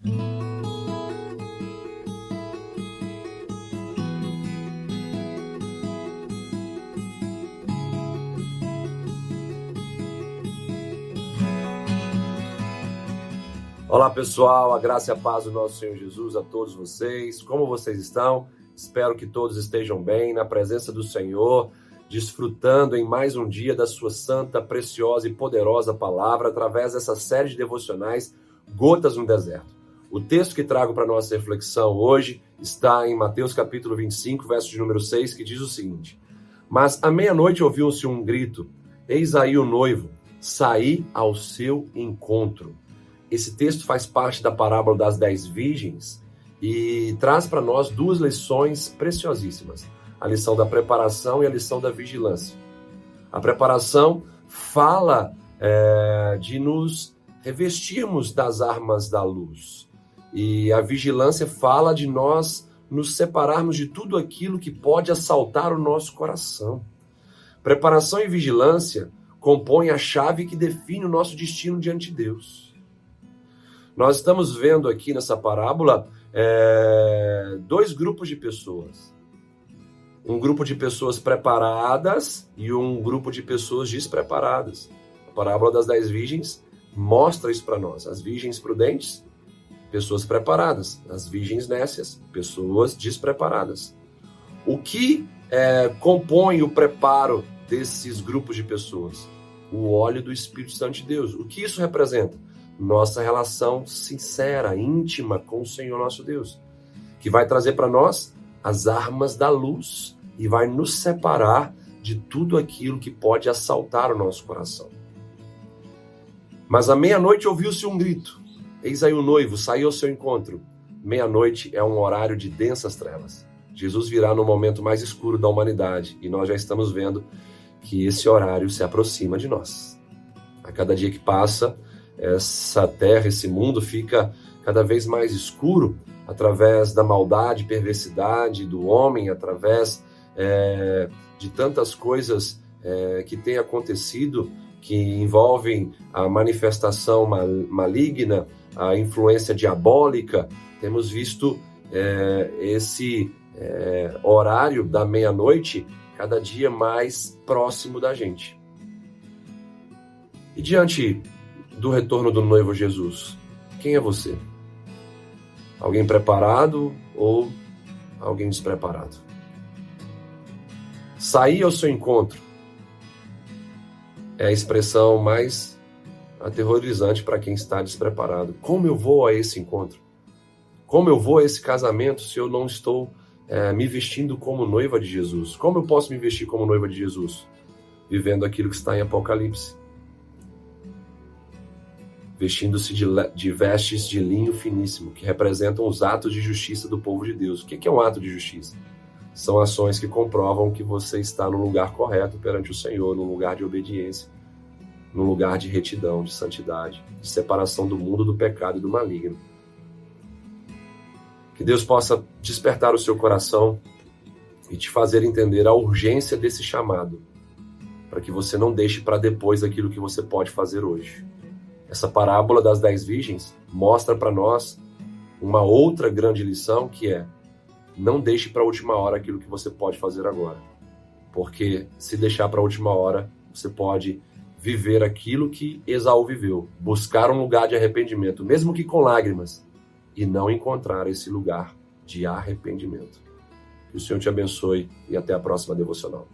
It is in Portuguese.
Olá pessoal, a graça e a paz do nosso Senhor Jesus a todos vocês. Como vocês estão? Espero que todos estejam bem na presença do Senhor, desfrutando em mais um dia da sua santa, preciosa e poderosa palavra através dessa série de devocionais Gotas no Deserto. O texto que trago para nossa reflexão hoje está em Mateus capítulo 25, verso de número 6, que diz o seguinte: Mas à meia-noite ouviu-se um grito: Eis aí o noivo, saí ao seu encontro. Esse texto faz parte da parábola das dez virgens e traz para nós duas lições preciosíssimas: a lição da preparação e a lição da vigilância. A preparação fala é, de nos revestirmos das armas da luz, e a vigilância fala de nós nos separarmos de tudo aquilo que pode assaltar o nosso coração. Preparação e vigilância compõem a chave que define o nosso destino diante de Deus. Nós estamos vendo aqui nessa parábola é, dois grupos de pessoas. Um grupo de pessoas preparadas e um grupo de pessoas despreparadas. A parábola das dez virgens mostra isso para nós. As virgens prudentes, pessoas preparadas. As virgens nécias, pessoas despreparadas. O que é, compõe o preparo desses grupos de pessoas? O óleo do Espírito Santo de Deus. O que isso representa? nossa relação sincera, íntima com o Senhor nosso Deus, que vai trazer para nós as armas da luz e vai nos separar de tudo aquilo que pode assaltar o nosso coração. Mas à meia-noite ouviu-se um grito: Eis aí o noivo, saiu ao seu encontro. Meia-noite é um horário de densas trevas. Jesus virá no momento mais escuro da humanidade e nós já estamos vendo que esse horário se aproxima de nós. A cada dia que passa, essa terra, esse mundo fica cada vez mais escuro através da maldade, perversidade do homem, através é, de tantas coisas é, que têm acontecido que envolvem a manifestação maligna, a influência diabólica. Temos visto é, esse é, horário da meia-noite cada dia mais próximo da gente. E diante do retorno do noivo Jesus, quem é você? Alguém preparado ou alguém despreparado? Sair ao seu encontro é a expressão mais aterrorizante para quem está despreparado. Como eu vou a esse encontro? Como eu vou a esse casamento se eu não estou é, me vestindo como noiva de Jesus? Como eu posso me vestir como noiva de Jesus? Vivendo aquilo que está em Apocalipse vestindo-se de, de, vestes de linho finíssimo, que representam os atos de justiça do povo de Deus. O que é um ato de justiça? São ações que comprovam que você está no lugar correto perante o Senhor, no lugar de obediência, no lugar de retidão, de santidade, de separação do mundo do pecado e do maligno. Que Deus possa despertar o seu coração e te fazer entender a urgência desse chamado, para que você não deixe para depois aquilo que você pode fazer hoje. Essa parábola das dez virgens mostra para nós uma outra grande lição que é: não deixe para a última hora aquilo que você pode fazer agora. Porque se deixar para a última hora, você pode viver aquilo que Esaú viveu, buscar um lugar de arrependimento, mesmo que com lágrimas, e não encontrar esse lugar de arrependimento. Que o Senhor te abençoe e até a próxima devocional.